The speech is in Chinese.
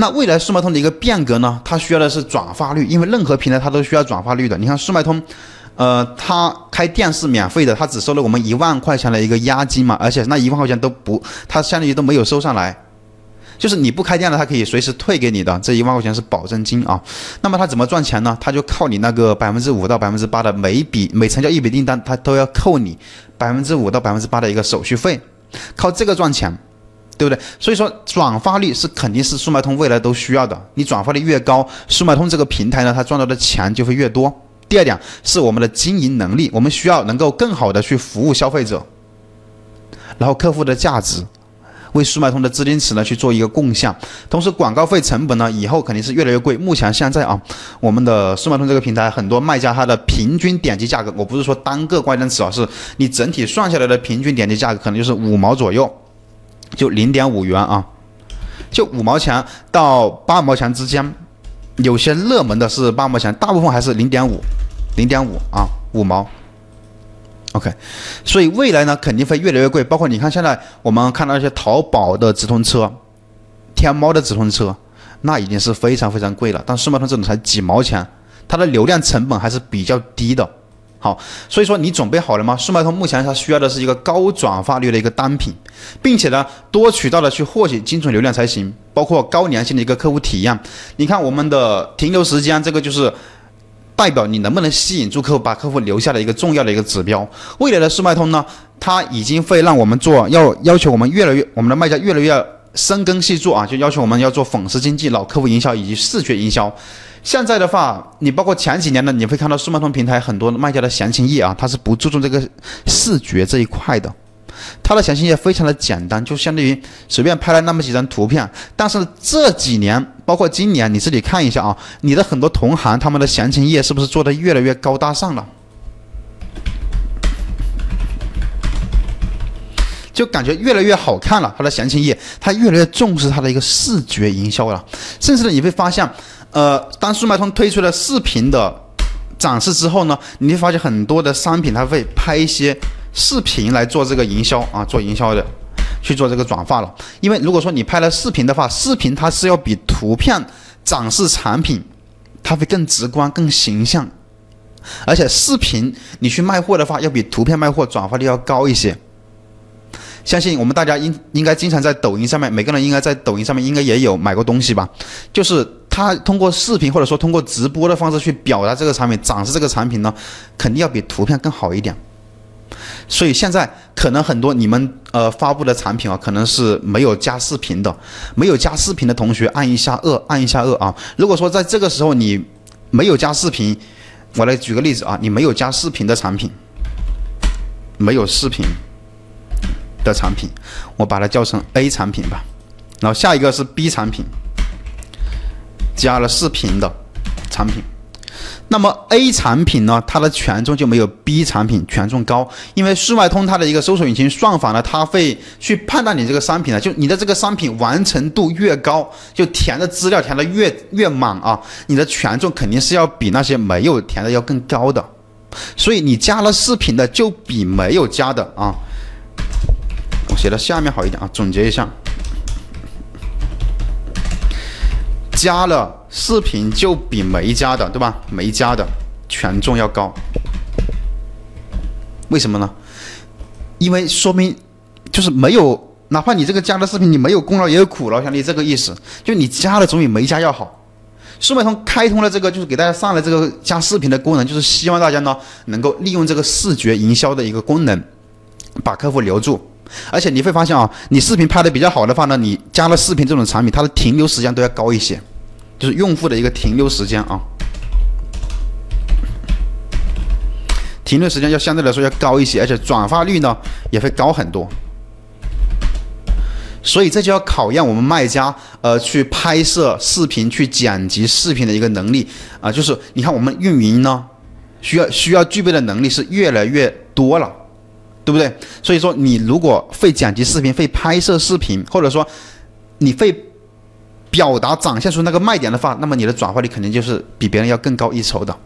那未来速卖通的一个变革呢，它需要的是转化率，因为任何平台它都需要转化率的。你看速卖通，呃，它开店是免费的，它只收了我们一万块钱的一个押金嘛，而且那一万块钱都不，它相当于都没有收上来。就是你不开店了，它可以随时退给你的，这一万块钱是保证金啊。那么它怎么赚钱呢？它就靠你那个百分之五到百分之八的每笔每成交一笔订单，它都要扣你百分之五到百分之八的一个手续费，靠这个赚钱。对不对？所以说转发率是肯定是速卖通未来都需要的。你转发率越高，速卖通这个平台呢，它赚到的钱就会越多。第二点是我们的经营能力，我们需要能够更好的去服务消费者，然后客户的价值为速卖通的资金池呢去做一个贡献。同时广告费成本呢以后肯定是越来越贵。目前现在啊，我们的速卖通这个平台很多卖家它的平均点击价格，我不是说单个关键词啊，是你整体算下来的平均点击价格可能就是五毛左右。就零点五元啊，就五毛钱到八毛钱之间，有些热门的是八毛钱，大部分还是零点五，零点五啊，五毛。OK，所以未来呢肯定会越来越贵，包括你看现在我们看到一些淘宝的直通车、天猫的直通车，那已经是非常非常贵了，但速卖通这种才几毛钱，它的流量成本还是比较低的。好，所以说你准备好了吗？速卖通目前它需要的是一个高转化率的一个单品，并且呢多渠道的去获取精准流量才行，包括高粘性的一个客户体验。你看我们的停留时间，这个就是代表你能不能吸引住客户，把客户留下的一个重要的一个指标。未来的速卖通呢，它已经会让我们做，要要求我们越来越，我们的卖家越来越深耕细作啊，就要求我们要做粉丝经济、老客户营销以及视觉营销。现在的话，你包括前几年呢，你会看到速卖通平台很多卖家的详情页啊，它是不注重这个视觉这一块的，它的详情页非常的简单，就相当于随便拍了那么几张图片。但是这几年，包括今年，你自己看一下啊，你的很多同行他们的详情页是不是做的越来越高大上了？就感觉越来越好看了，它的详情页，它越来越重视它的一个视觉营销了，甚至呢，你会发现。呃，当速卖通推出了视频的展示之后呢，你会发现很多的商品它会拍一些视频来做这个营销啊，做营销的，去做这个转化了。因为如果说你拍了视频的话，视频它是要比图片展示产品，它会更直观、更形象，而且视频你去卖货的话，要比图片卖货转化率要高一些。相信我们大家应应该经常在抖音上面，每个人应该在抖音上面应该也有买过东西吧，就是。他通过视频或者说通过直播的方式去表达这个产品、展示这个产品呢，肯定要比图片更好一点。所以现在可能很多你们呃发布的产品啊，可能是没有加视频的。没有加视频的同学按一下二，按一下二啊。如果说在这个时候你没有加视频，我来举个例子啊，你没有加视频的产品，没有视频的产品，我把它叫成 A 产品吧。然后下一个是 B 产品。加了视频的产品，那么 A 产品呢，它的权重就没有 B 产品权重高，因为速卖通它的一个搜索引擎算法呢，它会去判断你这个商品呢，就你的这个商品完成度越高，就填的资料填的越越满啊，你的权重肯定是要比那些没有填的要更高的，所以你加了视频的就比没有加的啊，我写的下面好一点啊，总结一下。加了视频就比没加的，对吧？没加的权重要高，为什么呢？因为说明就是没有，哪怕你这个加的视频你没有功劳也有苦劳，兄弟，这个意思，就你加了总比没加要好。速卖通开通了这个，就是给大家上了这个加视频的功能，就是希望大家呢能够利用这个视觉营销的一个功能，把客户留住。而且你会发现啊，你视频拍的比较好的话呢，你加了视频这种产品，它的停留时间都要高一些。就是用户的一个停留时间啊，停留时间要相对来说要高一些，而且转化率呢也会高很多。所以这就要考验我们卖家呃去拍摄视频、去剪辑视频的一个能力啊。就是你看我们运营呢，需要需要具备的能力是越来越多了，对不对？所以说你如果会剪辑视频、会拍摄视频，或者说你会。表达展现出那个卖点的话，那么你的转化率肯定就是比别人要更高一筹的。